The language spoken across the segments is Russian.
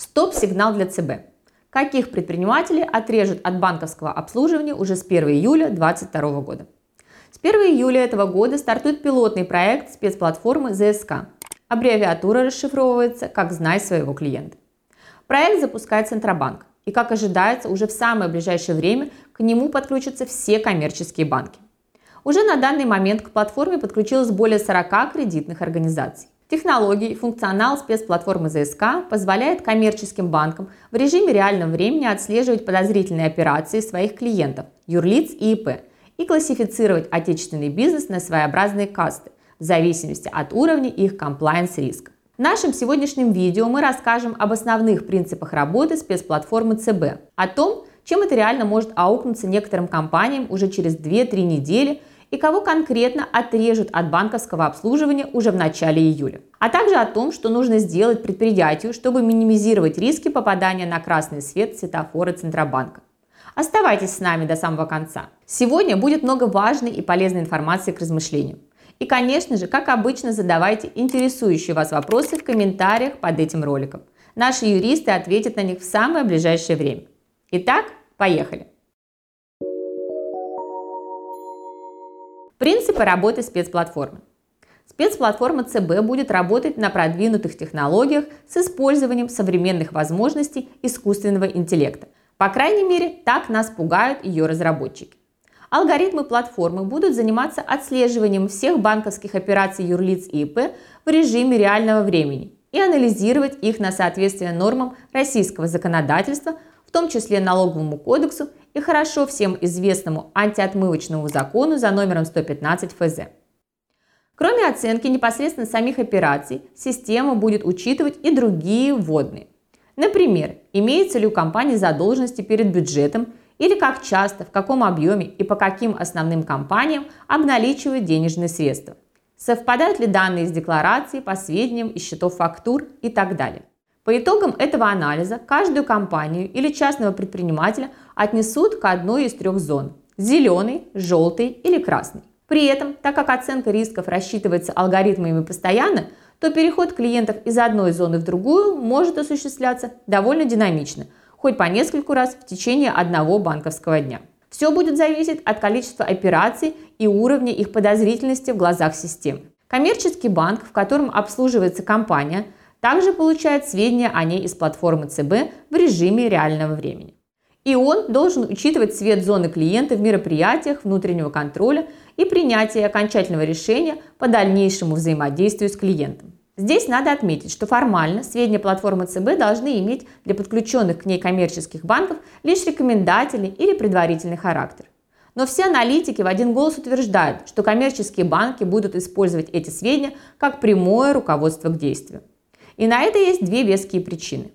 Стоп-сигнал для ЦБ. Каких предпринимателей отрежут от банковского обслуживания уже с 1 июля 2022 года? С 1 июля этого года стартует пилотный проект спецплатформы ЗСК. Аббревиатура расшифровывается как «Знай своего клиента». Проект запускает Центробанк. И, как ожидается, уже в самое ближайшее время к нему подключатся все коммерческие банки. Уже на данный момент к платформе подключилось более 40 кредитных организаций. Технологии и функционал спецплатформы ЗСК позволяет коммерческим банкам в режиме реального времени отслеживать подозрительные операции своих клиентов, юрлиц и ИП, и классифицировать отечественный бизнес на своеобразные касты в зависимости от уровня их комплайенс-риска. В нашем сегодняшнем видео мы расскажем об основных принципах работы спецплатформы ЦБ, о том, чем это реально может аукнуться некоторым компаниям уже через 2-3 недели и кого конкретно отрежут от банковского обслуживания уже в начале июля. А также о том, что нужно сделать предприятию, чтобы минимизировать риски попадания на красный свет светофора Центробанка. Оставайтесь с нами до самого конца. Сегодня будет много важной и полезной информации к размышлению. И, конечно же, как обычно, задавайте интересующие вас вопросы в комментариях под этим роликом. Наши юристы ответят на них в самое ближайшее время. Итак, поехали! Принципы работы спецплатформы. Спецплатформа ЦБ будет работать на продвинутых технологиях с использованием современных возможностей искусственного интеллекта. По крайней мере, так нас пугают ее разработчики. Алгоритмы платформы будут заниматься отслеживанием всех банковских операций юрлиц и ИП в режиме реального времени и анализировать их на соответствие нормам российского законодательства, в том числе налоговому кодексу и хорошо всем известному антиотмывочному закону за номером 115 ФЗ. Кроме оценки непосредственно самих операций, система будет учитывать и другие вводные. Например, имеется ли у компании задолженности перед бюджетом или как часто, в каком объеме и по каким основным компаниям обналичивают денежные средства. Совпадают ли данные из декларации по сведениям из счетов фактур и так далее. По итогам этого анализа каждую компанию или частного предпринимателя отнесут к одной из трех зон – зеленый, желтый или красный. При этом, так как оценка рисков рассчитывается алгоритмами постоянно, то переход клиентов из одной зоны в другую может осуществляться довольно динамично, хоть по нескольку раз в течение одного банковского дня. Все будет зависеть от количества операций и уровня их подозрительности в глазах системы. Коммерческий банк, в котором обслуживается компания – также получает сведения о ней из платформы ЦБ в режиме реального времени. И он должен учитывать цвет зоны клиента в мероприятиях внутреннего контроля и принятия окончательного решения по дальнейшему взаимодействию с клиентом. Здесь надо отметить, что формально сведения платформы ЦБ должны иметь для подключенных к ней коммерческих банков лишь рекомендательный или предварительный характер. Но все аналитики в один голос утверждают, что коммерческие банки будут использовать эти сведения как прямое руководство к действию. И на это есть две веские причины.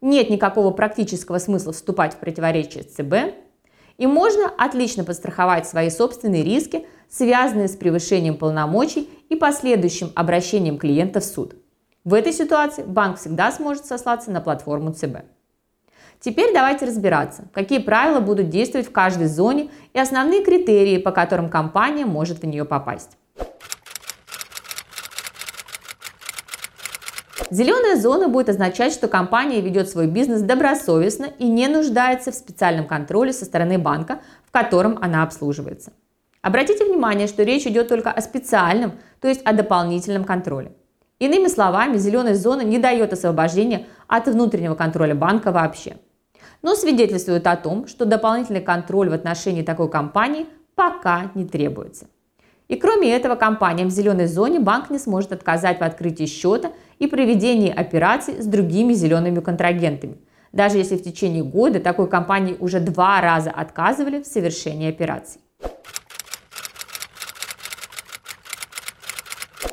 Нет никакого практического смысла вступать в противоречие с ЦБ, и можно отлично подстраховать свои собственные риски, связанные с превышением полномочий и последующим обращением клиента в суд. В этой ситуации банк всегда сможет сослаться на платформу ЦБ. Теперь давайте разбираться, какие правила будут действовать в каждой зоне и основные критерии, по которым компания может в нее попасть. Зеленая зона будет означать, что компания ведет свой бизнес добросовестно и не нуждается в специальном контроле со стороны банка, в котором она обслуживается. Обратите внимание, что речь идет только о специальном, то есть о дополнительном контроле. Иными словами, зеленая зона не дает освобождения от внутреннего контроля банка вообще. Но свидетельствует о том, что дополнительный контроль в отношении такой компании пока не требуется. И кроме этого, компаниям в зеленой зоне банк не сможет отказать в открытии счета и проведении операций с другими зелеными контрагентами, даже если в течение года такой компании уже два раза отказывали в совершении операций.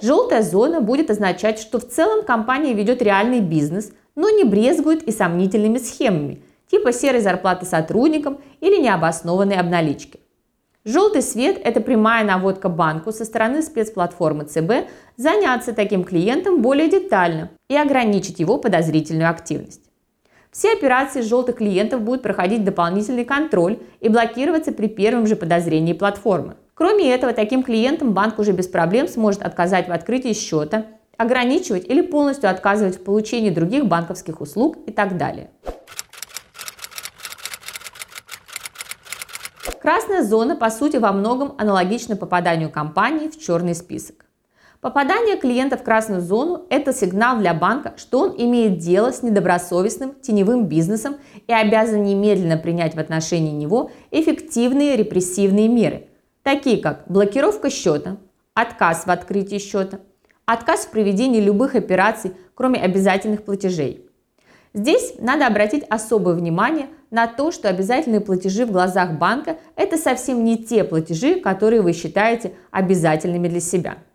Желтая зона будет означать, что в целом компания ведет реальный бизнес, но не брезгует и сомнительными схемами, типа серой зарплаты сотрудникам или необоснованной обналички. Желтый свет – это прямая наводка банку со стороны спецплатформы ЦБ заняться таким клиентом более детально и ограничить его подозрительную активность. Все операции желтых клиентов будут проходить дополнительный контроль и блокироваться при первом же подозрении платформы. Кроме этого, таким клиентам банк уже без проблем сможет отказать в открытии счета, ограничивать или полностью отказывать в получении других банковских услуг и так далее. Красная зона, по сути, во многом аналогична попаданию компании в черный список. Попадание клиента в красную зону – это сигнал для банка, что он имеет дело с недобросовестным теневым бизнесом и обязан немедленно принять в отношении него эффективные репрессивные меры, такие как блокировка счета, отказ в открытии счета, отказ в проведении любых операций, кроме обязательных платежей. Здесь надо обратить особое внимание на то, что обязательные платежи в глазах банка – это совсем не те платежи, которые вы считаете обязательными для себя –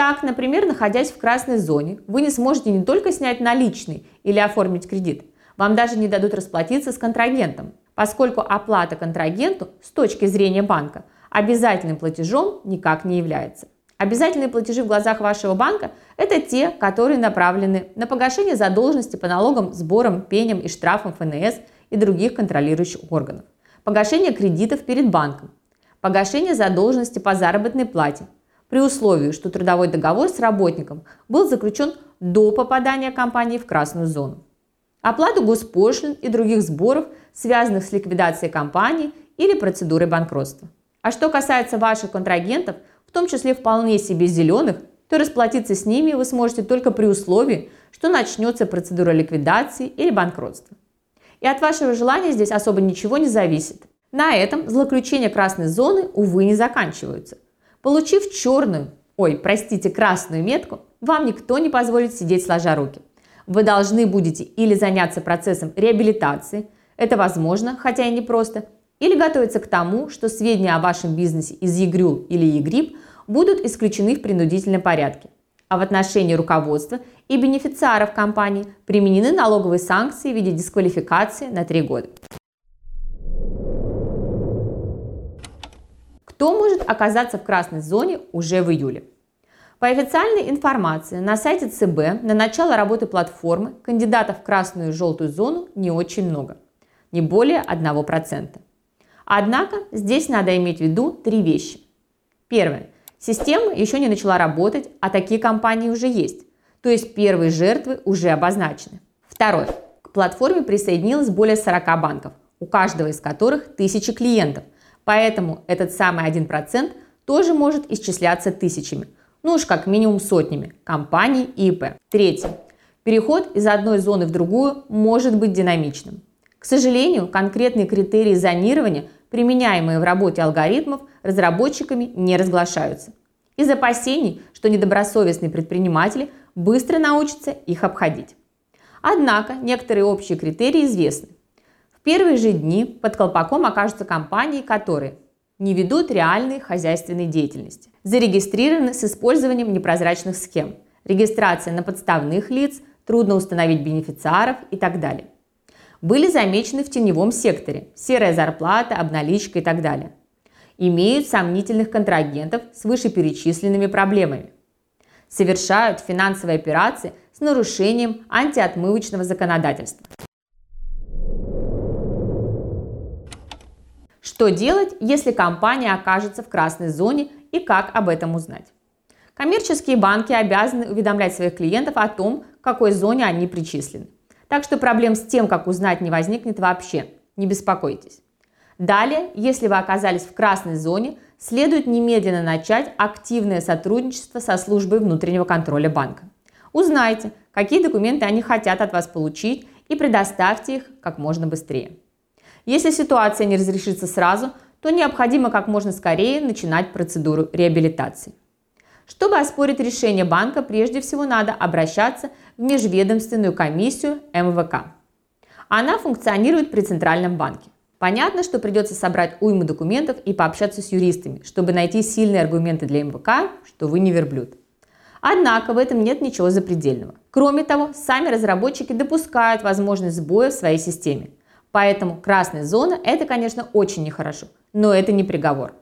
так, например, находясь в красной зоне, вы не сможете не только снять наличный или оформить кредит, вам даже не дадут расплатиться с контрагентом, поскольку оплата контрагенту с точки зрения банка обязательным платежом никак не является. Обязательные платежи в глазах вашего банка – это те, которые направлены на погашение задолженности по налогам, сборам, пеням и штрафам ФНС и других контролирующих органов, погашение кредитов перед банком, погашение задолженности по заработной плате, при условии, что трудовой договор с работником был заключен до попадания компании в красную зону. Оплату госпошлин и других сборов, связанных с ликвидацией компании или процедурой банкротства. А что касается ваших контрагентов, в том числе вполне себе зеленых, то расплатиться с ними вы сможете только при условии, что начнется процедура ликвидации или банкротства. И от вашего желания здесь особо ничего не зависит. На этом злоключения красной зоны, увы, не заканчиваются – Получив черную, ой, простите, красную метку, вам никто не позволит сидеть сложа руки. Вы должны будете или заняться процессом реабилитации, это возможно, хотя и непросто, или готовиться к тому, что сведения о вашем бизнесе из ЕГРЮЛ или ЕГРИП будут исключены в принудительном порядке. А в отношении руководства и бенефициаров компании применены налоговые санкции в виде дисквалификации на 3 года. Кто может оказаться в красной зоне уже в июле? По официальной информации на сайте ЦБ на начало работы платформы кандидатов в красную и желтую зону не очень много, не более 1%. Однако здесь надо иметь в виду три вещи. Первое. Система еще не начала работать, а такие компании уже есть. То есть первые жертвы уже обозначены. Второе. К платформе присоединилось более 40 банков, у каждого из которых тысячи клиентов – Поэтому этот самый 1% тоже может исчисляться тысячами, ну уж как минимум сотнями компаний и ИП. Третье. Переход из одной зоны в другую может быть динамичным. К сожалению, конкретные критерии зонирования, применяемые в работе алгоритмов, разработчиками не разглашаются. Из опасений, что недобросовестные предприниматели быстро научатся их обходить. Однако некоторые общие критерии известны. В первые же дни под колпаком окажутся компании, которые не ведут реальной хозяйственной деятельности, зарегистрированы с использованием непрозрачных схем, регистрация на подставных лиц, трудно установить бенефициаров и так далее. Были замечены в теневом секторе, серая зарплата, обналичка и так далее. Имеют сомнительных контрагентов с вышеперечисленными проблемами. Совершают финансовые операции с нарушением антиотмывочного законодательства. Что делать, если компания окажется в красной зоне и как об этом узнать? Коммерческие банки обязаны уведомлять своих клиентов о том, в какой зоне они причислены. Так что проблем с тем, как узнать, не возникнет вообще. Не беспокойтесь. Далее, если вы оказались в красной зоне, следует немедленно начать активное сотрудничество со службой внутреннего контроля банка. Узнайте, какие документы они хотят от вас получить и предоставьте их как можно быстрее. Если ситуация не разрешится сразу, то необходимо как можно скорее начинать процедуру реабилитации. Чтобы оспорить решение банка, прежде всего надо обращаться в межведомственную комиссию МВК. Она функционирует при Центральном банке. Понятно, что придется собрать уйму документов и пообщаться с юристами, чтобы найти сильные аргументы для МВК, что вы не верблюд. Однако в этом нет ничего запредельного. Кроме того, сами разработчики допускают возможность сбоя в своей системе. Поэтому красная зона – это, конечно, очень нехорошо, но это не приговор.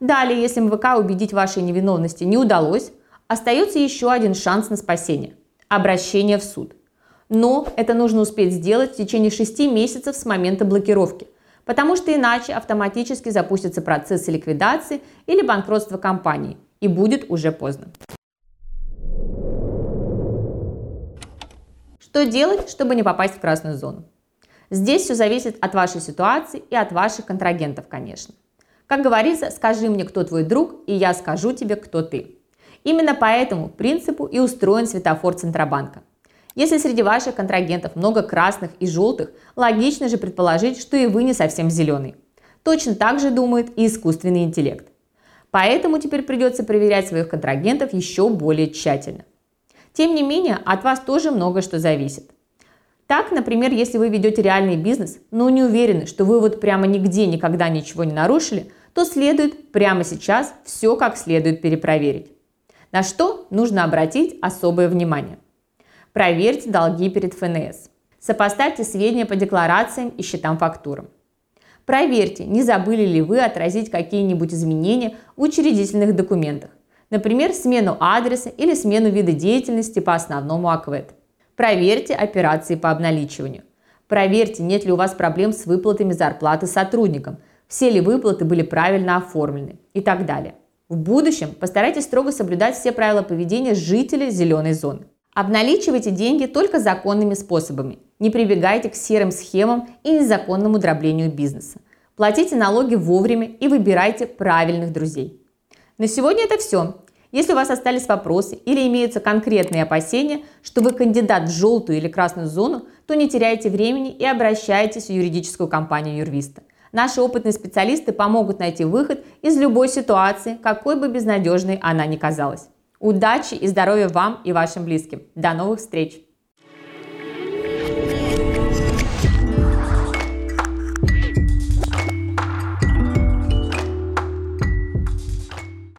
Далее, если МВК убедить вашей невиновности не удалось, остается еще один шанс на спасение – обращение в суд. Но это нужно успеть сделать в течение 6 месяцев с момента блокировки, потому что иначе автоматически запустятся процессы ликвидации или банкротства компании, и будет уже поздно. Что делать, чтобы не попасть в красную зону? Здесь все зависит от вашей ситуации и от ваших контрагентов, конечно. Как говорится, скажи мне, кто твой друг, и я скажу тебе, кто ты. Именно по этому принципу и устроен светофор Центробанка. Если среди ваших контрагентов много красных и желтых, логично же предположить, что и вы не совсем зеленый. Точно так же думает и искусственный интеллект. Поэтому теперь придется проверять своих контрагентов еще более тщательно. Тем не менее, от вас тоже многое что зависит. Так, например, если вы ведете реальный бизнес, но не уверены, что вы вот прямо нигде никогда ничего не нарушили, то следует прямо сейчас все как следует перепроверить. На что нужно обратить особое внимание. Проверьте долги перед ФНС. Сопоставьте сведения по декларациям и счетам фактурам. Проверьте, не забыли ли вы отразить какие-нибудь изменения в учредительных документах, например, смену адреса или смену вида деятельности по основному АКВЭД. Проверьте операции по обналичиванию. Проверьте, нет ли у вас проблем с выплатами зарплаты сотрудникам, все ли выплаты были правильно оформлены и так далее. В будущем постарайтесь строго соблюдать все правила поведения жителей зеленой зоны. Обналичивайте деньги только законными способами. Не прибегайте к серым схемам и незаконному дроблению бизнеса. Платите налоги вовремя и выбирайте правильных друзей. На сегодня это все. Если у вас остались вопросы или имеются конкретные опасения, что вы кандидат в желтую или красную зону, то не теряйте времени и обращайтесь в юридическую компанию Юрвиста. Наши опытные специалисты помогут найти выход из любой ситуации, какой бы безнадежной она ни казалась. Удачи и здоровья вам и вашим близким. До новых встреч!